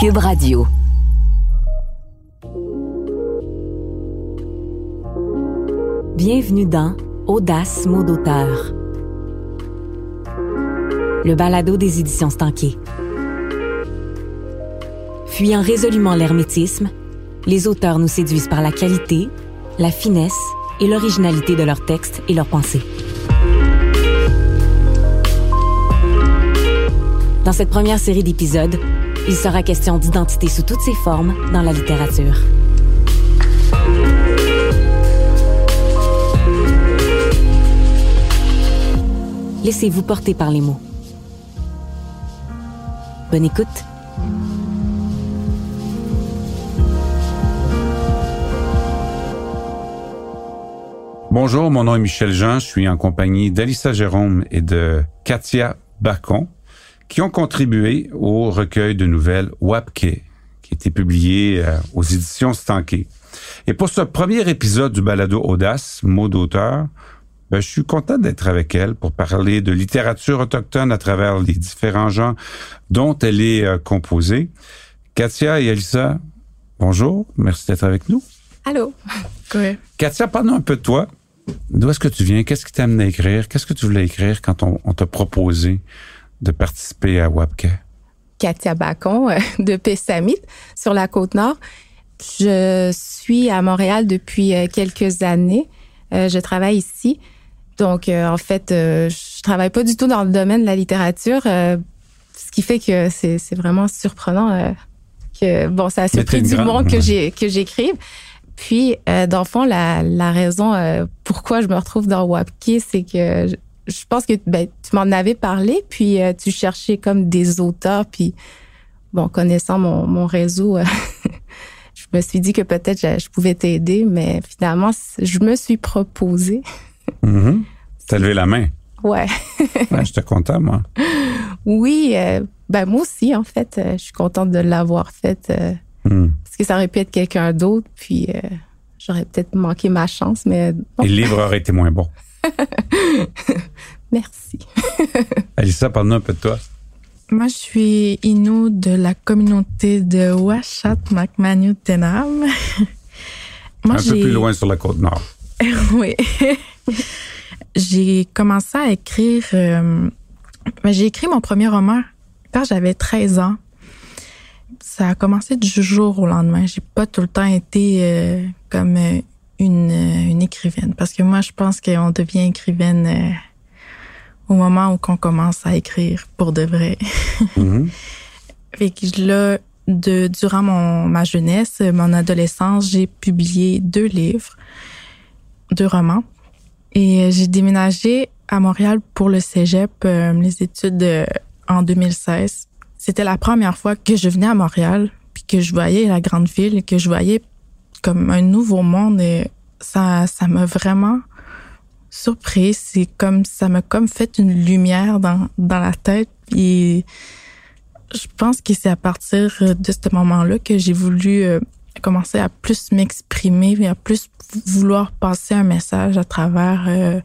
Cube Radio. Bienvenue dans Audace mot d'auteur. Le balado des éditions Stanquet. Fuyant résolument l'hermétisme, les auteurs nous séduisent par la qualité, la finesse et l'originalité de leurs textes et leurs pensées. Dans cette première série d'épisodes, il sera question d'identité sous toutes ses formes dans la littérature. Laissez-vous porter par les mots. Bonne écoute. Bonjour, mon nom est Michel Jean. Je suis en compagnie d'Alissa Jérôme et de Katia Bacon, qui ont contribué au recueil de nouvelles Wapke, qui a été publié euh, aux éditions Stanké. Et pour ce premier épisode du balado Audace, mot d'auteur, ben, je suis content d'être avec elle pour parler de littérature autochtone à travers les différents genres dont elle est euh, composée. Katia et Alissa, bonjour, merci d'être avec nous. Allô. Ouais. Katia, parle-nous un peu de toi. D'où est-ce que tu viens? Qu'est-ce qui t'amène à écrire? Qu'est-ce que tu voulais écrire quand on, on t'a proposé de participer à WAPCA? Katia Bacon euh, de Pessamit sur la côte nord. Je suis à Montréal depuis euh, quelques années. Euh, je travaille ici. Donc, en fait, je travaille pas du tout dans le domaine de la littérature, ce qui fait que c'est vraiment surprenant que, bon, ça a surpris du grande- monde que ouais. j'ai que j'écrive. Puis, dans le fond, la, la raison pourquoi je me retrouve dans Wapke, c'est que je, pense que ben, tu m'en avais parlé, puis euh, tu cherchais comme des auteurs, puis bon, connaissant mon, mon réseau, euh, je me suis dit que peut-être je, je pouvais t'aider, mais finalement, je me suis proposée. Mhm. T'as levé la main. Ouais. Ouais, J'étais content, moi. Oui, euh, ben moi aussi, en fait, euh, je suis contente de l'avoir faite Hmm. parce que ça aurait pu être quelqu'un d'autre, puis j'aurais peut-être manqué ma chance, mais bon, Et le livre aurait été moins bon. merci. Alissa, parle-nous un peu de toi. Moi, je suis Inou de la communauté de Washat Macmanu Tenam. Moi, un peu plus loin sur la côte nord. oui. j'ai commencé à écrire. euh, ben, j'ai écrit mon premier roman quand j'avais 13 ans. Ça a commencé du jour au lendemain. J'ai pas tout le temps été euh, comme euh, une, euh, une écrivaine. Parce que moi, je pense qu'on devient écrivaine euh, au moment où on commence à écrire pour de vrai. Mhm. Fait que là, de, durant mon, ma jeunesse, mon adolescence, j'ai publié deux livres, deux romans. Et euh, j'ai déménagé à Montréal pour le cégep, euh, les études euh, en 2016. C'était la première fois que je venais à Montréal, puis que je voyais la grande ville, que je voyais comme un nouveau monde. Et ça, ça m'a vraiment surpris. C'est comme ça m'a comme fait une lumière dans, dans la tête. Et je pense que c'est à partir de ce moment-là que j'ai voulu euh, commencer à plus m'exprimer et à plus vouloir passer un message à travers euh,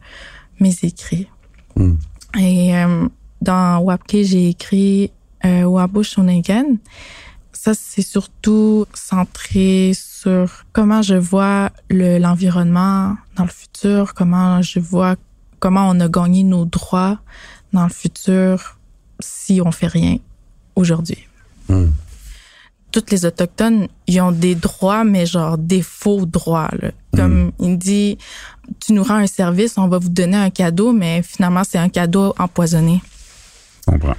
mes écrits. Mm. Et euh, dans Wapke, j'ai écrit euh, Wabu Shonigan. Ça, c'est surtout centré sur comment je vois le- l'environnement dans le futur, comment je vois comment on a gagné nos droits dans le futur si on fait rien aujourd'hui. Mm. Toutes les autochtones, ils ont des droits, mais genre des faux droits. Là. Comme il dit, tu nous rends un service, on va vous donner un cadeau, mais finalement c'est un cadeau empoisonné. Je comprends.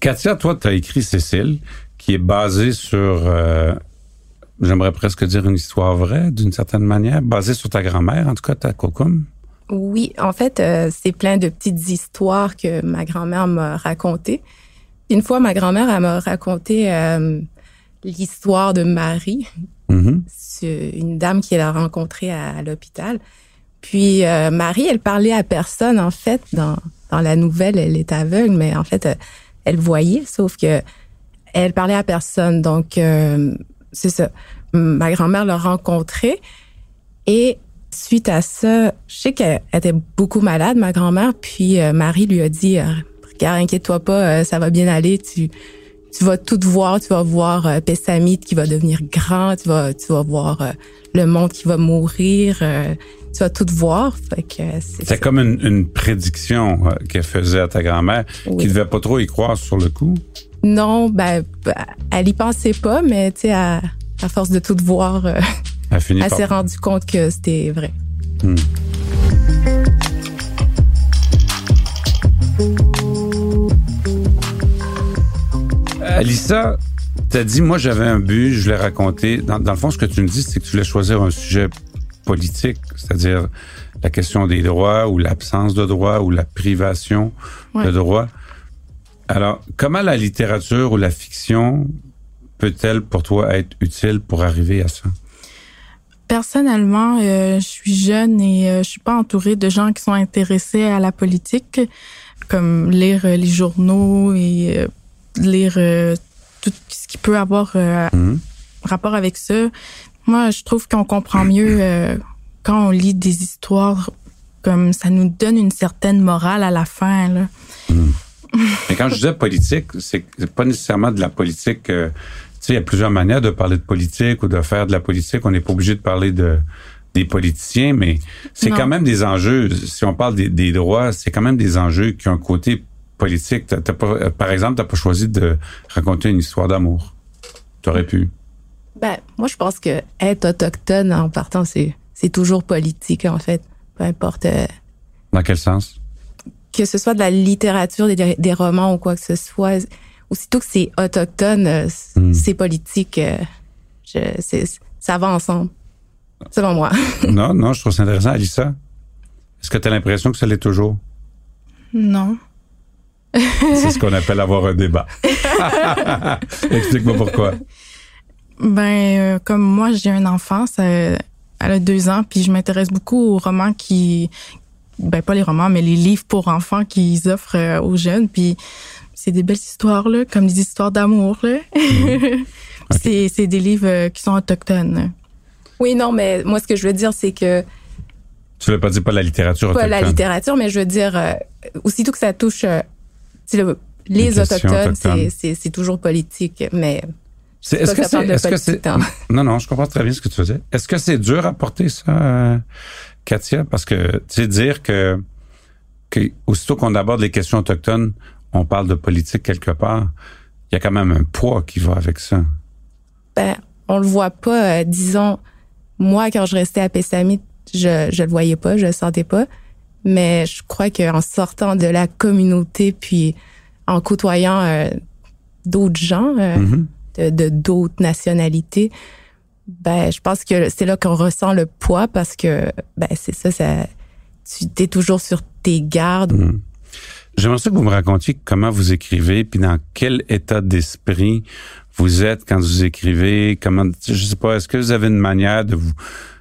Katia, toi, tu as écrit Cécile, qui est basée sur, euh, j'aimerais presque dire une histoire vraie, d'une certaine manière, basée sur ta grand-mère, en tout cas, ta cocoum. Oui, en fait, euh, c'est plein de petites histoires que ma grand-mère m'a racontées. Une fois, ma grand-mère, elle m'a raconté euh, l'histoire de Marie, Mhm. c'est une dame qu'elle a rencontrée à, à l'hôpital. Puis euh, Marie, elle parlait à personne en fait dans dans la nouvelle, elle est aveugle, mais en fait, elle voyait, sauf que elle parlait à personne. Donc euh, c'est ça. Ma grand-mère l'a rencontrée et suite à ça, je sais qu'elle était beaucoup malade, ma grand-mère. Puis euh, Marie lui a dit, euh, regarde, inquiète-toi pas, ça va bien aller. Tu tu vas tout voir. Tu vas voir euh, Pessamite qui va devenir grand. Tu vas, tu vas voir euh, le monde qui va mourir. Euh, tu vas tout voir. Fait que c'est comme une, une prédiction qu'elle faisait à ta grand-mère, qui devait pas trop y croire sur le coup. Non, ben, elle y pensait pas, mais tu sais, à, à, force de tout voir, elle, elle s'est rendue compte que c'était vrai. Hmm. Alissa, t'as dit, moi, j'avais un but, je l'ai raconté. Dans, le fond, ce que tu me dis, c'est que tu voulais choisir un sujet politique, c'est-à-dire la question des droits ou l'absence de droits ou la privation de droits. Alors, comment la littérature ou la fiction peut-elle pour toi être utile pour arriver à ça? Personnellement, euh, je suis jeune et euh, je suis pas entourée de gens qui sont intéressés à la politique, comme lire les journaux et euh, lire euh, tout ce qui peut avoir euh, mhm. rapport avec ça. Moi, je trouve qu'on comprend mieux euh, quand on lit des histoires comme ça nous donne une certaine morale à la fin. Là. Mhm. Mais quand je disais politique, c'est pas nécessairement de la politique. tu sais, il y a plusieurs manières de parler de politique ou de faire de la politique. On n'est pas obligé de parler de des politiciens, mais c'est quand même des enjeux. Si on parle des, des droits, c'est quand même des enjeux qui ont un côté politique. pas, euh, par exemple, t'as pas choisi de raconter une histoire d'amour. T'aurais pu. Ben, moi, je pense que être autochtone en partant, c'est, c'est toujours politique, en fait. Peu importe. Euh, Dans quel sens? Que ce soit de la littérature, des, des romans ou quoi que ce soit. Aussitôt que c'est autochtone, euh, hmm. c'est politique. Je, c'est, ça va ensemble. Selon moi. non, non, je trouve ça intéressant. Alissa, est-ce que tu as l'impression que ça l'est toujours? Non. C'est ce qu'on appelle avoir un débat. Explique-moi pourquoi. Ben, euh, comme moi, j'ai un enfant, ça, elle a deux ans, puis je m'intéresse beaucoup aux romans qui, ben pas les romans, mais les livres pour enfants qu'ils offrent euh, aux jeunes, puis c'est des belles histoires là, comme des histoires d'amour là. Mhm. c'est des livres euh, qui sont autochtones. Oui, non, mais moi ce que je veux dire c'est que tu veux pas dire pas la littérature Pas la littérature, mais je veux dire aussitôt que ça touche les autochtones, c'est toujours politique, mais est-ce que c'est est -ce que hein. non non je comprends très bien ce que tu faisais est-ce que c'est dur à porter ça euh, Katia parce que tu sais dire que, que aussitôt qu'on aborde les questions autochtones on parle de politique quelque part il y a quand même un poids qui va avec ça ben on le voit pas euh, disons moi quand je restais à Pessamit je je le voyais pas je le sentais pas mais je crois qu'en sortant de la communauté, puis en côtoyant euh, d'autres gens euh, mm-hmm. de d'autres nationalités, ben je pense que c'est là qu'on ressent le poids parce que ben c'est ça, ça tu es toujours sur tes gardes. Mm-hmm. J'aimerais ça que vous me racontiez comment vous écrivez, puis dans quel état d'esprit vous êtes quand vous écrivez. Comment, je sais pas, est-ce que vous avez une manière de vous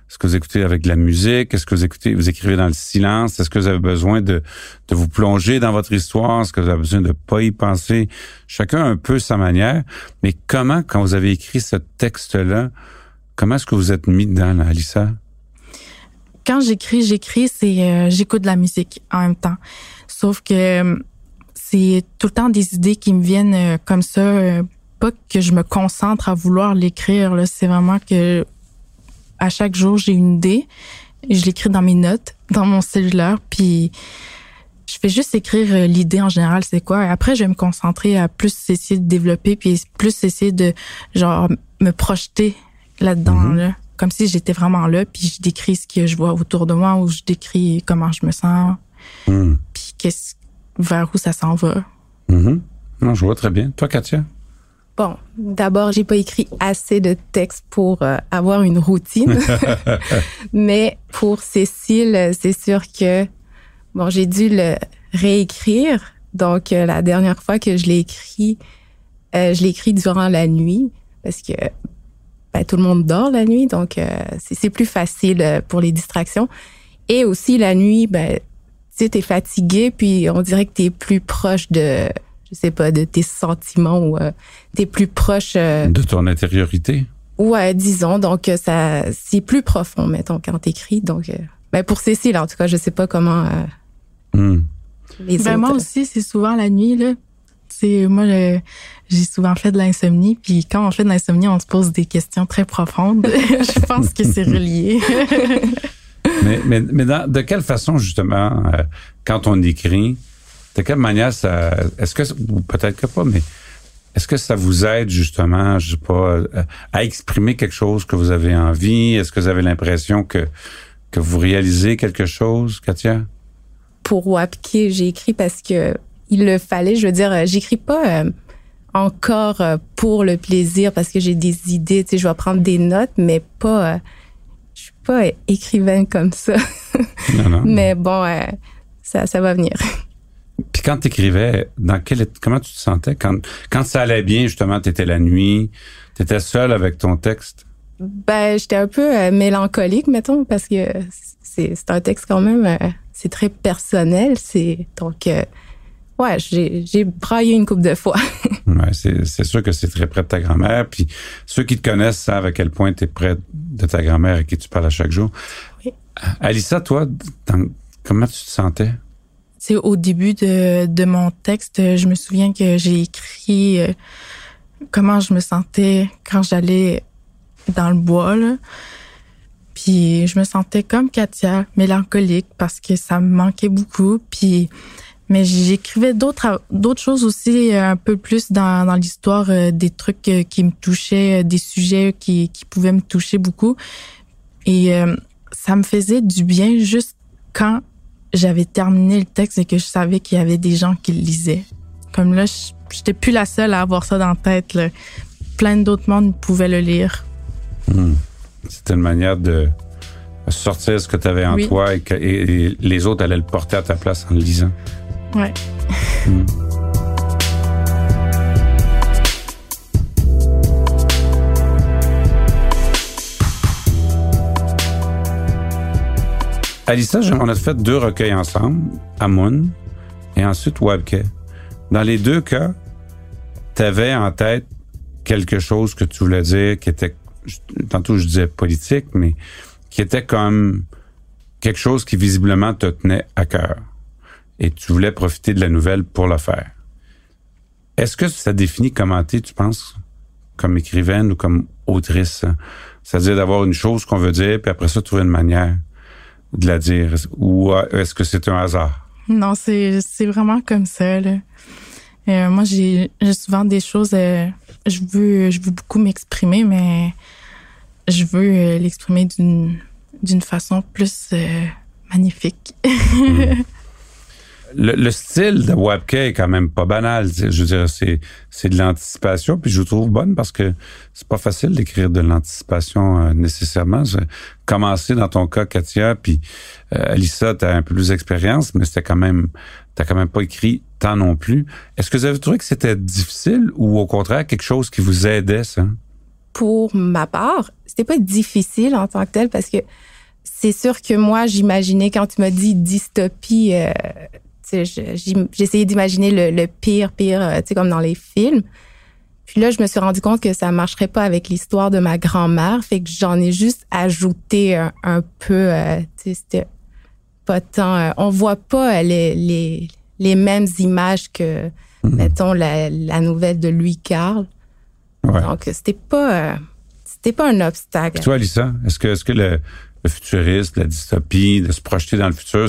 est-ce que vous écoutez avec de la musique? Est-ce que vous écoutez, vous écrivez dans le silence? Est-ce que vous avez besoin de, de vous plonger dans votre histoire? Est-ce que vous avez besoin de pas y penser? Chacun un peu sa manière. Mais comment, quand vous avez écrit ce texte-là, comment est-ce que vous êtes mis dedans, là, Alissa? Quand j'écris, j'écris, c'est euh, j'écoute de la musique en même temps. Sauf que euh, c'est tout le temps des idées qui me viennent euh, comme ça, pas que je me concentre à vouloir l'écrire. C'est vraiment que à chaque jour, j'ai une idée. Je l'écris dans mes notes, dans mon cellulaire, puis je fais juste écrire euh, l'idée en général, c'est quoi. Après, je vais me concentrer à plus essayer de développer, puis plus essayer de genre me projeter là-dedans, mm-hmm. là. comme si j'étais vraiment là, puis je décris ce que je vois autour de moi, ou je décris comment je me sens, mm. puis qu'est-ce vers où ça s'en va. Mm-hmm. Non, je vois très bien. Toi, Katia? Bon, d'abord, j'ai pas écrit assez de textes pour euh, avoir une routine. Mais pour Cécile, c'est sûr que bon, j'ai dû le réécrire. Donc euh, la dernière fois que je l'ai écrit, euh, je l'ai écrit durant la nuit parce que ben, tout le monde dort la nuit, donc c'est plus facile pour les distractions. Et aussi la nuit, ben tu sais, t'es fatigué, puis on dirait que t'es plus proche de je sais pas, de tes sentiments ou euh, t'es plus proche euh, de ton intériorité? Ouais, disons. Donc euh, ça, c'est plus profond, mettons, quand t'écris. Donc, ben pour Cécile, en tout cas, je sais pas comment. Les ben, moi aussi, c'est souvent la nuit là. C'est moi, j'ai souvent fait de l'insomnie. Puis quand on fait de l'insomnie, on se pose des questions très profondes. je pense que c'est relié. mais mais, mais de quelle façon, justement, euh, quand on écrit, de quelle manière ça... Est-ce que... Ou peut-être que pas, mais est-ce que ça vous aide justement, je sais pas, euh, à exprimer quelque chose que vous avez envie? Est-ce que vous avez l'impression que, que vous réalisez quelque chose, Katia? Pour Wapke, j'ai écrit parce que il le fallait. Je veux dire, j'écris pas euh, encore pour le plaisir parce que j'ai des idées. Tu sais, je vais prendre des notes, mais pas. je suis pas écrivaine comme ça. Non, non. mais bon, ça, ça va venir. Puis quand tu écrivais, dans quel, comment tu te sentais quand, quand ça allait bien, justement, tu étais la nuit, tu étais seule avec ton texte? Ben, j'étais un peu euh, mélancolique, mettons, parce que c'est, c'est un texte quand même, euh, c'est très personnel. C'est donc, euh, ouais, j'ai, braillé une coupe de fois. ouais, c'est, sûr que c'est très près de ta grand-mère. Puis ceux qui te connaissent savent à quel point tu es près de ta grand-mère et qui tu parles à chaque jour. Oui. Alissa, toi, comment tu te sentais? C'est au début de, de mon texte, je me souviens que j'ai écrit euh, comment je me sentais quand j'allais dans le bois. Là. Puis je me sentais comme Katia, mélancolique parce que ça me manquait beaucoup. Puis mais j'écrivais d'autres d'autres choses aussi euh, un peu plus dans, dans l'histoire euh, des trucs qui me touchaient, des sujets qui, qui pouvaient me toucher beaucoup. Et ça me faisait du bien juste quand j'avais terminé le texte et que je savais qu'il y avait des gens qui le lisaient. Comme là, j'étais plus la seule à avoir ça dans la tête. Plein d'autres mondes pouvaient le lire. Hmm. C'était une manière de sortir ce que tu avais en toi et, que, les autres allaient le porter à ta place en le lisant. Ouais. Hmm. Alissa, on a fait deux recueils ensemble, Amun et ensuite Webke. Dans les deux cas, tu avais en tête quelque chose que tu voulais dire qui était, tantôt je disais politique, mais qui était comme quelque chose qui visiblement te tenait à cœur. Et tu voulais profiter de la nouvelle pour le faire. Est-ce que ça définit comment tu tu penses, comme écrivaine ou comme autrice? C'est-à-dire d'avoir une chose qu'on veut dire, puis après ça, trouver une manière de la dire ou euh, est-ce que c'est un hasard? Non, c'est, c'est vraiment comme ça. Là. Euh, moi, j'ai, j'ai souvent des choses. Euh, je veux je veux beaucoup m'exprimer, mais je veux l'exprimer d'une d'une façon plus magnifique. Hmm le, style de Webke est quand même pas banal. Je veux dire, c'est, c'est de l'anticipation, puis je vous trouve bonne parce que c'est pas facile d'écrire de l'anticipation euh, nécessairement. Commencer dans ton cas, Katia, puis euh, Alissa, t'as un peu plus d'expérience, mais c'était quand même, t'as quand même pas écrit tant non plus. Est-ce que vous avez trouvé que c'était difficile ou au contraire quelque chose qui vous aidait, ça? Pour ma part, c'était pas difficile en tant que tel parce que c'est sûr que moi, j'imaginais quand tu m'as dit dystopie, euh, J'essayais d'imaginer le, pire, pire, euh, tu sais, comme dans les films. Puis là, je me suis rendu compte que ça marcherait pas avec l'histoire de ma grand-mère. Fait que j'en ai juste ajouté un, peu, euh, tu sais, c'était pas tant... Euh, on voit pas les, les, les mêmes images que, mhm. mettons, la, la, nouvelle de Louis Carl. Donc, c'était pas... c'était pas un obstacle. toi, Lisa, est-ce que, est-ce que le, le futuriste, la dystopie, de se projeter dans le futur,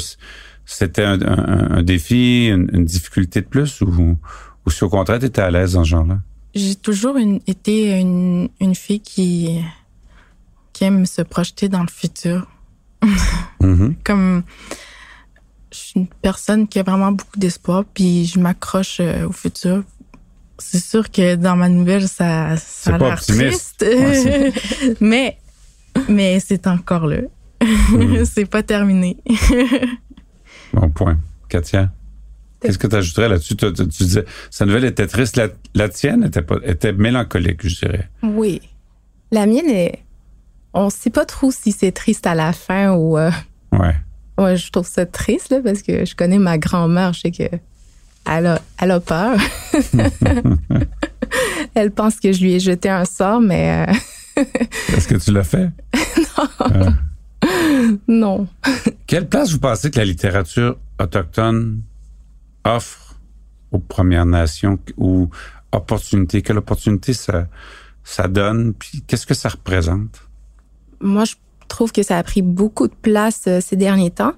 c'était un, défi, une, difficulté de plus ou, ou si au contraire, tu étais à l'aise dans ce genre-là? J'ai toujours été une, une, fille qui, qui aime se projeter dans le futur. Mm-hmm. Comme je suis une personne qui a vraiment beaucoup d'espoir, puis je m'accroche euh, au futur. C'est sûr que dans ma nouvelle, ça, ça a l'air triste, mais mais c'est encore là. Mm-hmm. c'est pas terminé. Bon point. Katia? Qu'est-ce que tu ajouterais là-dessus? Tu, disais, sa nouvelle était triste. La, tienne était, pas, était mélancolique, je dirais. Oui. La mienne est. On sait pas trop si c'est triste à la fin ou. Euh, ouais. Ouais, je trouve ça triste, là, parce que je connais ma grand-mère. Je sais que. Elle a, elle a peur. elle pense que je lui ai jeté un sort, mais. Euh, Est-ce que tu l'as fait? non. Ah. Non. Quelle place vous pensez que la littérature autochtone offre aux Premières Nations ou opportunité? Quelle opportunité ça, ça donne? Puis qu'est-ce que ça représente? Moi, je trouve que ça a pris beaucoup de place euh, ces derniers temps.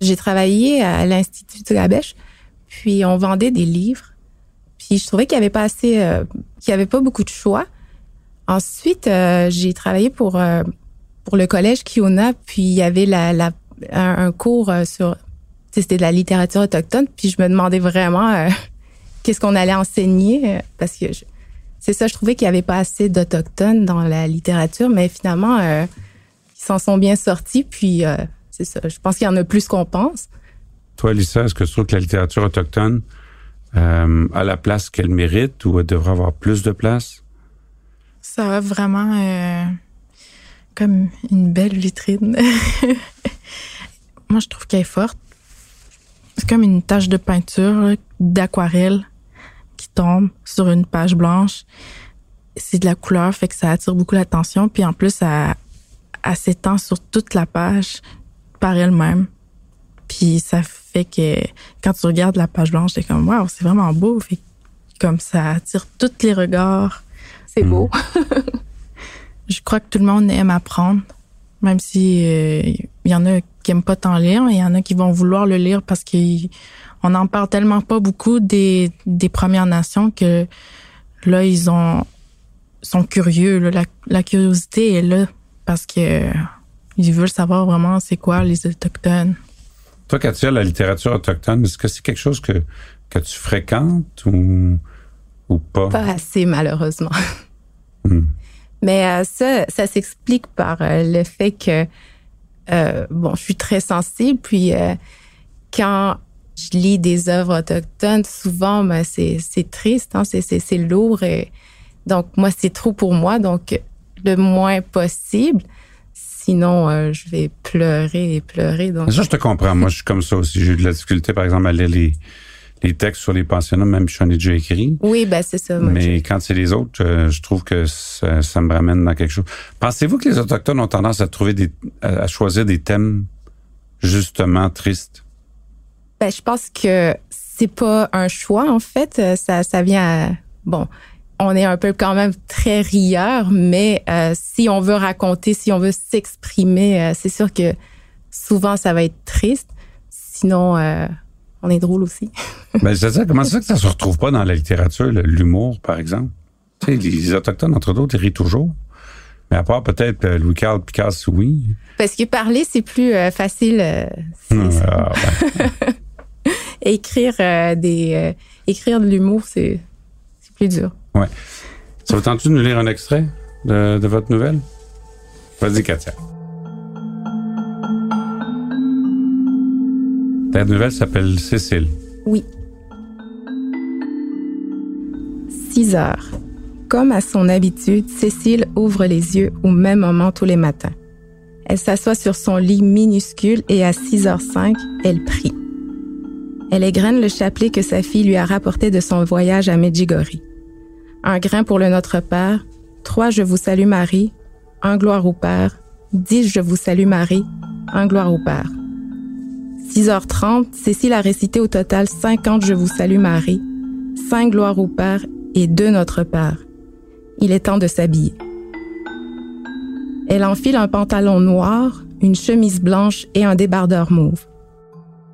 J'ai travaillé à l'Institut de la Bêche, puis on vendait des livres. Puis je trouvais qu'il n'y avait pas assez, euh, qu'il y avait pas beaucoup de choix. Ensuite, euh, j'ai travaillé pour pour le collège Kiona, puis il y avait la, la un, cours sur c'était de la littérature autochtone, puis je me demandais vraiment qu'est-ce qu'on allait enseigner parce que c'est ça, je trouvais qu'il n'y avait pas assez d'autochtones dans la littérature, mais finalement ils s'en sont bien sortis, puis c'est ça. Je pense qu'il y en a plus qu'on pense. Toi, Lisa, est-ce que tu trouves que la littérature autochtone euh, a la place qu'elle mérite ou elle devrait avoir plus de place? Ça a vraiment euh, comme une belle vitrine. Moi, je trouve qu'elle est forte. C'est comme une tache de peinture, d'aquarelle qui tombe sur une page blanche. C'est de la couleur, fait que ça attire beaucoup l'attention. Puis en plus, ça, elle s'étend sur toute la page par elle-même. Puis ça fait que quand tu regardes la page blanche, c'est comme waouh, c'est vraiment beau. Fait comme ça attire tous les regards. C'est beau. Je crois que tout le monde aime apprendre, même si euh, il y en a qui aiment pas tant lire, mais il y en a qui vont vouloir le lire parce qu'on n'en parle tellement pas beaucoup des, des Premières Nations que là ils ont sont curieux. la, la curiosité est là parce que ils veulent savoir vraiment c'est quoi les autochtones. Toi, Katia, la littérature autochtone, est-ce que c'est quelque chose que, que tu fréquentes ou, ou pas? Pas assez, malheureusement. Hmm. Mais euh, ça, ça s'explique par euh, le fait que, euh, bon, je suis très sensible, puis quand je lis des œuvres autochtones, souvent, ben, c'est, triste, hein, c'est lourd. Et, donc, moi, c'est trop pour moi. Donc, le moins possible. Sinon, euh, je vais pleurer et pleurer. Donc... Ça, je te comprends. Moi, je suis comme ça aussi. J'ai eu de la difficulté, par exemple, à lire les, les textes sur les pensionnats, même si j'en ai déjà écrit. Oui, ben c'est ça. Mais quand c'est les autres, euh, je trouve que ça, ça, me ramène dans quelque chose. Pensez-vous que les Autochtones ont tendance à trouver des, à, choisir des thèmes justement tristes? Ben, je pense que c'est pas un choix, en fait. Ça, ça vient à, bon, on est un peu quand même très rieur, mais euh, si on veut raconter, si on veut s'exprimer, euh, c'est sûr que souvent ça va être triste. Sinon, euh, on est drôle aussi. Mais je dire, comment ça que ça se retrouve pas dans la littérature, l'humour, par exemple? Tu sais, les Autochtones, entre d'autres, ils rient toujours. Mais à part peut-être Louis-Carl Picasso, oui. Parce que parler, c'est plus facile. Ah, écrire des écrire de l'humour, c'est plus dur. Ouais. Ça vous tente de nous lire un extrait de, de votre nouvelle? Vas-y, Katia. Ta nouvelle s'appelle Cécile. Oui. 6 heures. Comme à son habitude, Cécile ouvre les yeux au même moment tous les matins. Elle s'assoit sur son lit minuscule et à 6h05, elle prie. Elle égrène le chapelet que sa fille lui a rapporté de son voyage à Medjugorje un grain pour le Notre Père, trois Je vous salue Marie, un gloire au Père, dix Je vous salue Marie, un gloire au Père. 6h30, Cécile a récité au total 50 Je vous salue Marie, cinq gloires au Père et deux Notre Père. Il est temps de s'habiller. Elle enfile un pantalon noir, une chemise blanche et un débardeur mauve.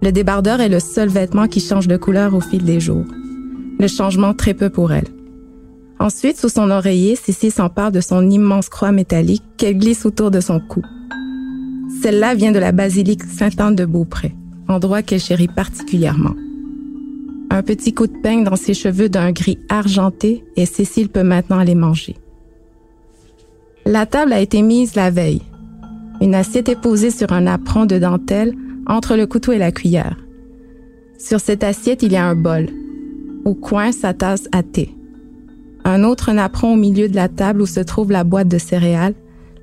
Le débardeur est le seul vêtement qui change de couleur au fil des jours. Le changement très peu pour elle. Ensuite, sous son oreiller, Cécile s'empare de son immense croix métallique qu'elle glisse autour de son cou. Celle-là vient de la basilique Sainte-Anne de Beaupré, endroit qu'elle chérit particulièrement. Un petit coup de peigne dans ses cheveux d'un gris argenté et Cécile peut maintenant aller manger. La table a été mise la veille. Une assiette est posée sur un apron de dentelle entre le couteau et la cuillère. Sur cette assiette, il y a un bol. Au coin, sa tasse à thé un autre napperon au milieu de la table où se trouve la boîte de céréales,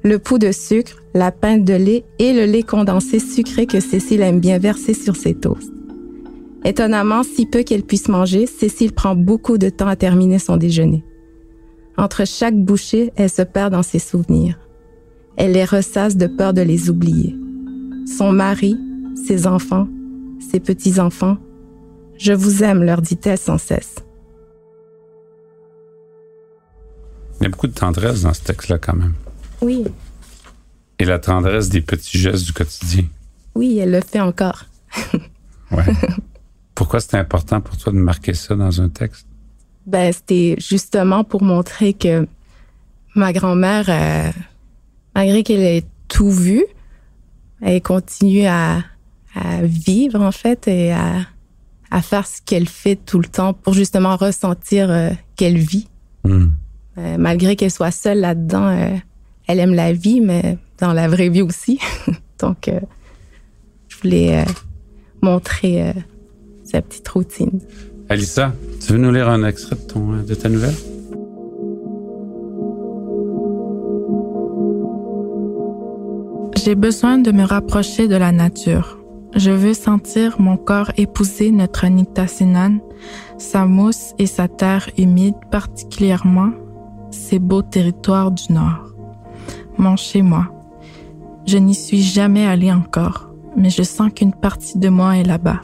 le pot de sucre, la pinte de lait et le lait condensé sucré que Cécile aime bien verser sur ses toasts. Étonnamment, si peu qu'elle puisse manger, Cécile prend beaucoup de temps à terminer son déjeuner. Entre chaque bouchée, elle se perd dans ses souvenirs. Elle les ressasse de peur de les oublier. Son mari, ses enfants, ses petits-enfants. Je vous aime, leur dit-elle sans cesse. Il y a beaucoup de tendresse dans ce texte-là quand même. Oui. Et la tendresse des petits gestes du quotidien. Oui, elle le fait encore. ouais. Pourquoi c'était important pour toi de marquer ça dans un texte? Ben, c'était justement pour montrer que ma grand-mère, euh, malgré qu'elle ait tout vu, elle continue à, vivre, en fait, et à, faire ce qu'elle fait tout le temps pour justement ressentir euh, qu'elle vit. Hmm. Euh, malgré qu'elle soit seule là-dedans, elle aime la vie, mais dans la vraie vie aussi. Donc, je voulais montrer sa petite routine. Alissa, tu veux nous lire un extrait de, ton, de ta nouvelle? J'ai besoin de me rapprocher de la nature. Je veux sentir mon corps épouser notre Nitassinan, sa mousse et sa terre humide, particulièrement ces beaux territoires du Nord. Mon chez-moi. Je n'y suis jamais allée encore, mais je sens qu'une partie de moi est là-bas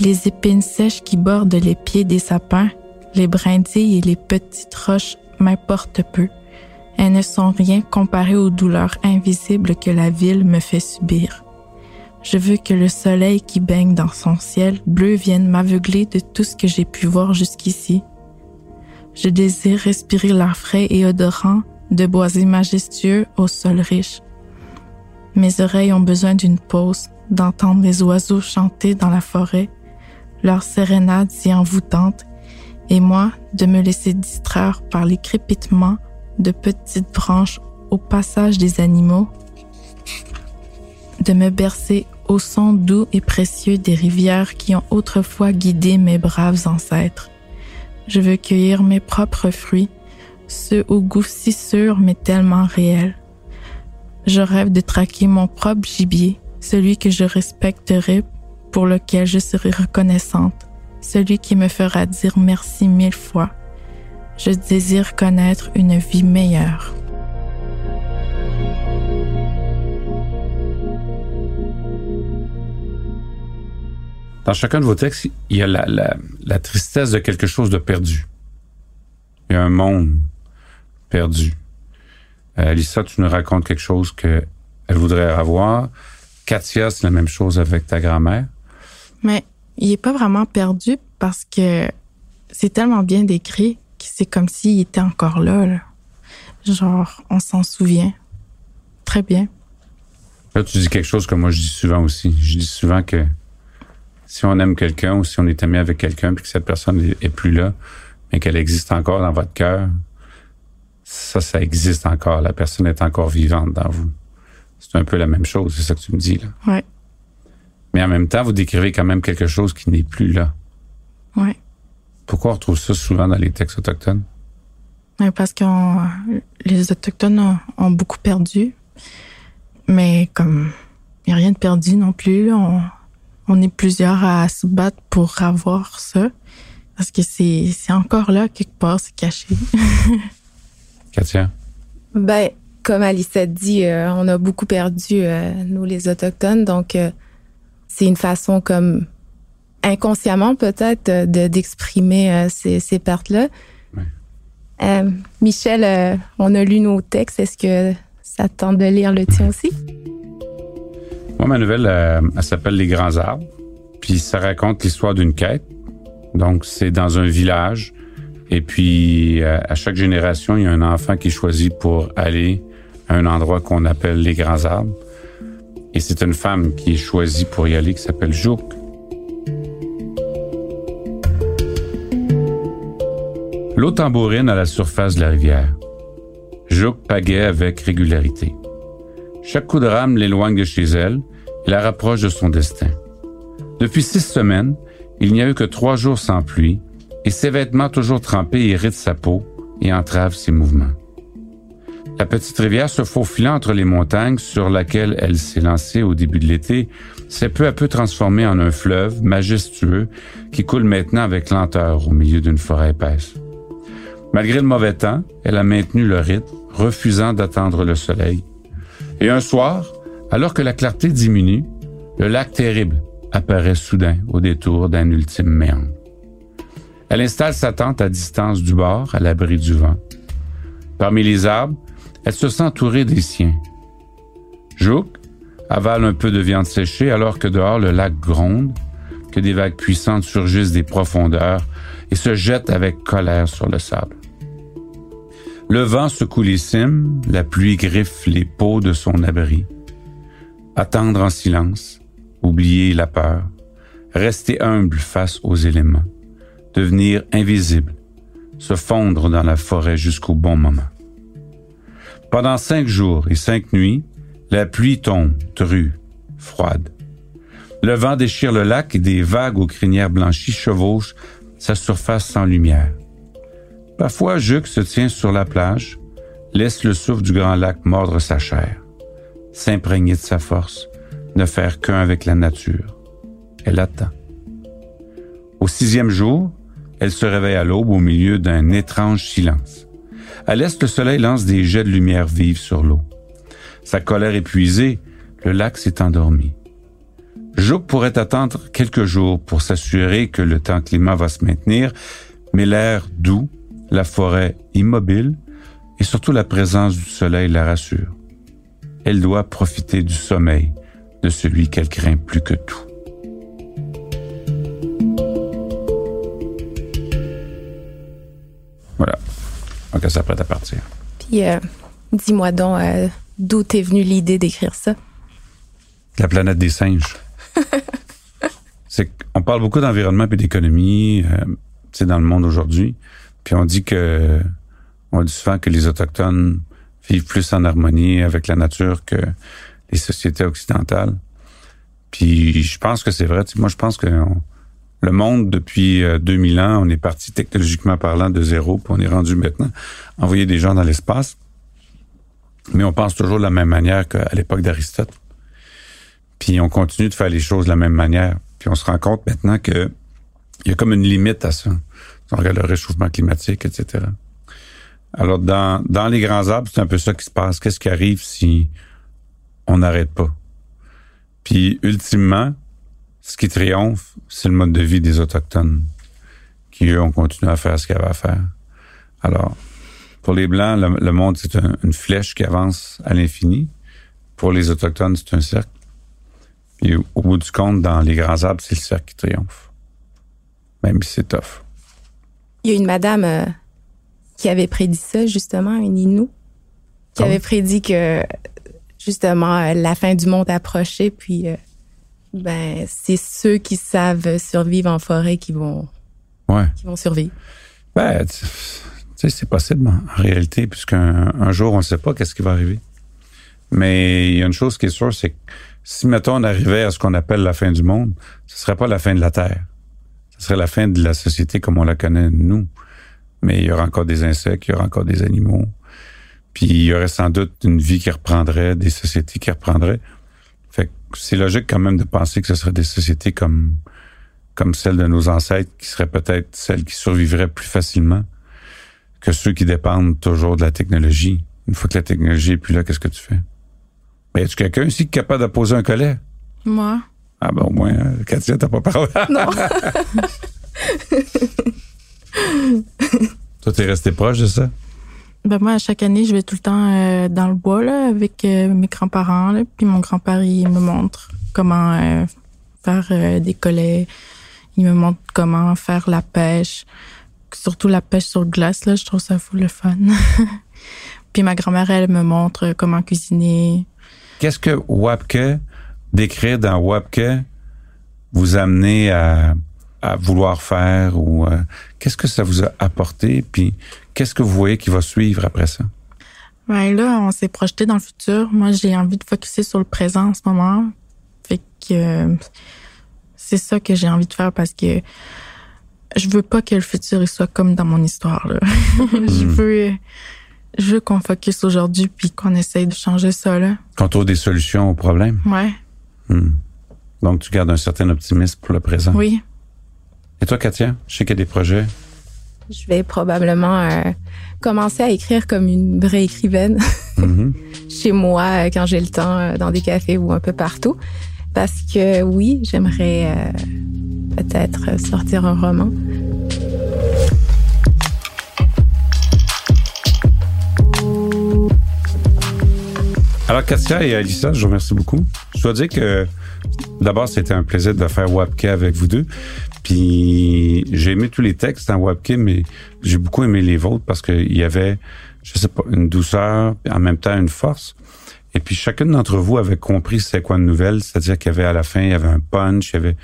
les épines sèches qui bordent les pieds des sapins, les brindilles et les petites roches m'importent peu. Elles ne sont rien comparées aux douleurs invisibles que la ville me fait subir. Je veux que le soleil qui baigne dans son ciel bleu vienne m'aveugler de tout ce que j'ai pu voir jusqu'ici. Je désire respirer l'air frais et odorant de boisés majestueux au sol riche. Mes oreilles ont besoin d'une pause, d'entendre les oiseaux chanter dans la forêt, leur sérénade si envoûtante, et moi de me laisser distraire par les crépitements de petites branches au passage des animaux, de me bercer au son doux et précieux des rivières qui ont autrefois guidé mes braves ancêtres. Je veux cueillir mes propres fruits, ceux au goût si sûr mais tellement réel. Je rêve de traquer mon propre gibier, celui que je respecterai pour lequel je serai reconnaissante, celui qui me fera dire merci mille fois. Je désire connaître une vie meilleure. Dans chacun de vos textes, il y a la, tristesse de quelque chose de perdu. Il y a un monde perdu. Euh, Lisa, tu nous racontes quelque chose qu'elle voudrait avoir. Katia, c'est la même chose avec ta grand-mère. Mais il est pas vraiment perdu parce que c'est tellement bien décrit que c'est comme s'il était encore là, Genre, on s'en souvient. Très bien. Là, tu dis quelque chose que moi je dis souvent aussi. Je dis souvent que si on aime quelqu'un ou si on est ami avec quelqu'un puis que cette personne est plus là, mais qu'elle existe encore dans votre cœur, ça, ça existe encore. La personne est encore vivante dans vous. C'est un peu la même chose, c'est ça que tu me dis, là. Ouais. Mais en même temps, vous décrivez quand même quelque chose qui n'est plus là. Oui. Pourquoi on retrouve ça souvent dans les textes autochtones? Parce que les Autochtones ont, beaucoup perdu. Mais comme il n'y a rien de perdu non plus, on, est plusieurs à se battre pour avoir ça. Parce que c'est encore là, quelque part, c'est caché. Katia? Ben, comme Alice a dit, euh, on a beaucoup perdu, euh, nous, les Autochtones. Donc, euh, c'est une façon comme inconsciemment peut-être de d'exprimer ces, ces pertes-là. Michel, on a lu nos textes. Est-ce que ça tente de lire le tien aussi? Moi, ma nouvelle, elle s'appelle Les Grands Arbres. Puis ça raconte l'histoire d'une quête. Donc, c'est dans un village. Et puis, à chaque génération, il y a un enfant qui choisit pour aller à un endroit qu'on appelle les Grands Arbres. Et c'est une femme qui est choisie pour y aller qui s'appelle Jouk. L'eau tambourine à la surface de la rivière. Jouk pagaie avec régularité. Chaque coup de rame l'éloigne de chez elle et la rapproche de son destin. Depuis six semaines, il n'y a eu que trois jours sans pluie et ses vêtements toujours trempés irritent sa peau et entravent ses mouvements. La petite rivière se faufilant entre les montagnes sur laquelle elle s'est lancée au début de l'été s'est peu à peu transformée en un fleuve majestueux qui coule maintenant avec lenteur au milieu d'une forêt épaisse. Malgré le mauvais temps, elle a maintenu le rythme, refusant d'attendre le soleil. Et un soir, alors que la clarté diminue, le lac terrible apparaît soudain au détour d'un ultime méandre. Elle installe sa tente à distance du bord, à l'abri du vent. Parmi les arbres, elle se sent entourée des siens. Jouk avale un peu de viande séchée alors que dehors le lac gronde, que des vagues puissantes surgissent des profondeurs et se jettent avec colère sur le sable. Le vent secoue les cimes, la pluie griffe les peaux de son abri. Attendre en silence, oublier la peur, rester humble face aux éléments, devenir invisible, se fondre dans la forêt jusqu'au bon moment. Pendant cinq jours et cinq nuits, la pluie tombe, drue, froide. Le vent déchire le lac et des vagues aux crinières blanchies chevauchent sa surface sans lumière. Parfois, Juc se tient sur la plage, laisse le souffle du grand lac mordre sa chair, s'imprégner de sa force, ne faire qu'un avec la nature. Elle attend. Au sixième jour, elle se réveille à l'aube au milieu d'un étrange silence. À l'est, le soleil lance des jets de lumière vive sur l'eau. Sa colère épuisée, le lac s'est endormi. Jouk pourrait attendre quelques jours pour s'assurer que le temps climat va se maintenir, mais l'air doux, la forêt immobile et surtout la présence du soleil la rassure. Elle doit profiter du sommeil de celui qu'elle craint plus que tout. Donc, elle s'apprête à partir. Puis, euh, dis-moi donc, euh, d'où t'es venue l'idée d'écrire ça? La planète des singes. C'est on parle beaucoup d'environnement et d'économie, c'est dans le monde aujourd'hui. Puis on dit que on dit souvent que les autochtones vivent plus en harmonie avec la nature que les sociétés occidentales. Puis je pense que c'est vrai. Moi, je pense que le monde, depuis 2000 ans, on est parti technologiquement parlant de zéro, puis on est rendu maintenant envoyer des gens dans l'espace. Mais on pense toujours de la même manière qu'à l'époque d'Aristote. Puis on continue de faire les choses de la même manière. Puis on se rend compte maintenant que il y a comme une limite à ça. On regarde le réchauffement climatique, etc. Alors, dans, dans les grands arbres, c'est un peu ça qui se passe. Qu'est-ce qui arrive si on n'arrête pas? Puis, ultimement, ce qui triomphe, c'est le mode de vie des Autochtones, qui, eux, ont continué à faire ce qu'ils avaient à faire. Alors, pour les Blancs, le, monde, c'est une flèche qui avance à l'infini. Pour les Autochtones, c'est un cercle. Puis, au bout du compte, dans les grands arbres, c'est le cercle qui triomphe. Même si c'est tough. Il y a une madame euh, qui avait prédit ça, justement, une Inou, qui avait prédit que, justement, la fin du monde approchait, puis, euh, ben, c'est ceux qui savent survivre en forêt qui vont, Ouais. qui vont survivre. Ben, tu sais, c'est possible en en réalité, puisqu'un un jour, on ne sait pas qu'est-ce qui va arriver. Mais il y a une chose qui est sûre, c'est que si, mettons, on arrivait à ce qu'on appelle la fin du monde, ce serait pas la fin de la Terre. Ce serait la fin de la société comme on la connaît, nous. Mais il y aura encore des insectes, il y aura encore des animaux. Puis il y aurait sans doute une vie qui reprendrait, des sociétés qui reprendraient. C'est logique quand même de penser que ce serait des sociétés comme, comme celles de nos ancêtres, qui seraient peut-être celles qui survivraient plus facilement que ceux qui dépendent toujours de la technologie. Une fois que la technologie est plus là, qu'est-ce que tu fais? Ben, y a-tu quelqu'un ici qui est capable de poser un collet? Moi, Ah ben au moins, euh, Katia, t'as pas parlé. Non. Toi, t'es resté proche de ça? Ben moi, à chaque année, je vais tout le temps euh, dans le bois là, avec euh, mes grands-parents. Puis mon grand-père, il me montre comment euh, faire euh, des collets. Il me montre comment faire la pêche. Surtout la pêche sur glace, là, je trouve ça fou le fun. Puis ma grand-mère, elle me montre comment cuisiner. Qu'est-ce que Wapke, d'écrire dans Wapke, vous amenez à, à vouloir faire ou euh, qu'est-ce que ça vous a apporté? Puis qu'est-ce que vous voyez qui va suivre après ça? Ouais, là, on s'est projeté dans le futur. Moi, j'ai envie de focuser sur le présent en ce moment. Fait que euh, c'est ça que j'ai envie de faire parce que je veux pas que le futur il soit comme dans mon histoire. Là. je veux, je veux qu'on focus aujourd'hui puis qu'on essaye de changer ça là. Qu'on trouve des solutions aux problèmes. Ouais, Hmm. Donc, tu gardes un certain optimisme pour le présent. oui. Et toi, Katia? Je sais qu'il y a des projets. Je vais probablement euh, commencer à écrire comme une vraie écrivaine Mhm. chez moi euh, quand j'ai le temps, euh, dans des cafés ou un peu partout. Parce que oui, j'aimerais euh, peut-être sortir un roman. Alors, Katia et Alissa, je vous remercie beaucoup. Je dois dire que d'abord, c'était un plaisir de faire Webkey avec vous deux. Puis j'ai aimé tous les textes en Webkey, mais j'ai beaucoup aimé les vôtres parce qu'il y avait, je sais pas, une douceur, en même temps une force. Et puis chacune d'entre vous avait compris c'est quoi une nouvelle, c'est-à-dire qu'il y avait à la fin, il y avait un punch, il y avait,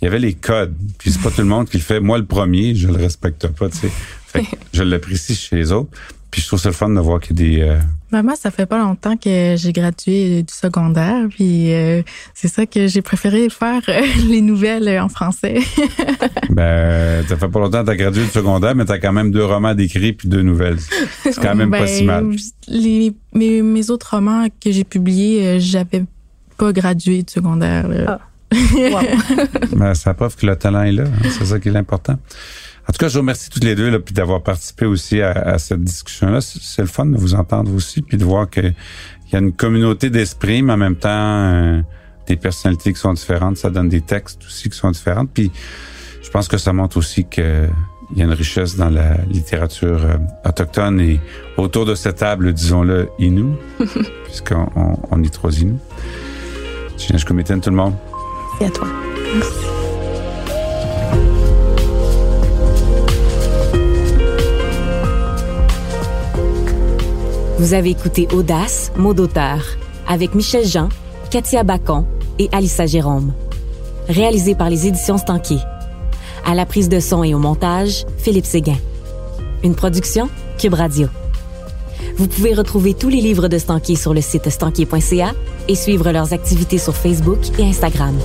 il y avait les codes. Puis c'est pas tout le monde qui le fait. Moi, le premier, je le respecte pas, tu sais. Fait que je l'apprécie chez les autres. Puis je trouve ça le fun de voir qu'il y a des... Euh... Ben moi, ça fait pas longtemps que j'ai gradué du secondaire, puis euh, c'est ça que j'ai préféré faire euh, les nouvelles en français. ben, ça fait pas longtemps que t'as gradué du secondaire, mais t'as quand même deux romans d'écrit puis deux nouvelles. C'est quand même pas si ben, mal. Les, mes, mes autres romans que j'ai publiés, euh, j'avais pas gradué du secondaire. Ah. Wow. ben, ça prouve que le talent est là. hein. C'est ça qui est l'important. En tout cas, je vous remercie toutes les deux là, puis d'avoir participé aussi à, à cette discussion-là. C'est le fun de vous entendre aussi, puis de voir que il y a une communauté d'esprit, mais en même temps euh, des personnalités qui sont différentes. Ça donne des textes aussi qui sont différents. Puis je pense que ça montre aussi que il y a une richesse dans la littérature euh, autochtone et autour de cette table, disons-le, Innu, puisqu'on on, on est trois Innu. Je comité tout le monde. Et à toi. Vous avez écouté Audace, mot d'auteur, avec Michel Jean, Katia Bacon et Alissa Jérôme. Réalisé par les éditions Stanquier. À la prise de son et au montage, Philippe Séguin. Une production, Cube Radio. Vous pouvez retrouver tous les livres de Stanquier sur le site stanquier.ca et suivre leurs activités sur Facebook et Instagram.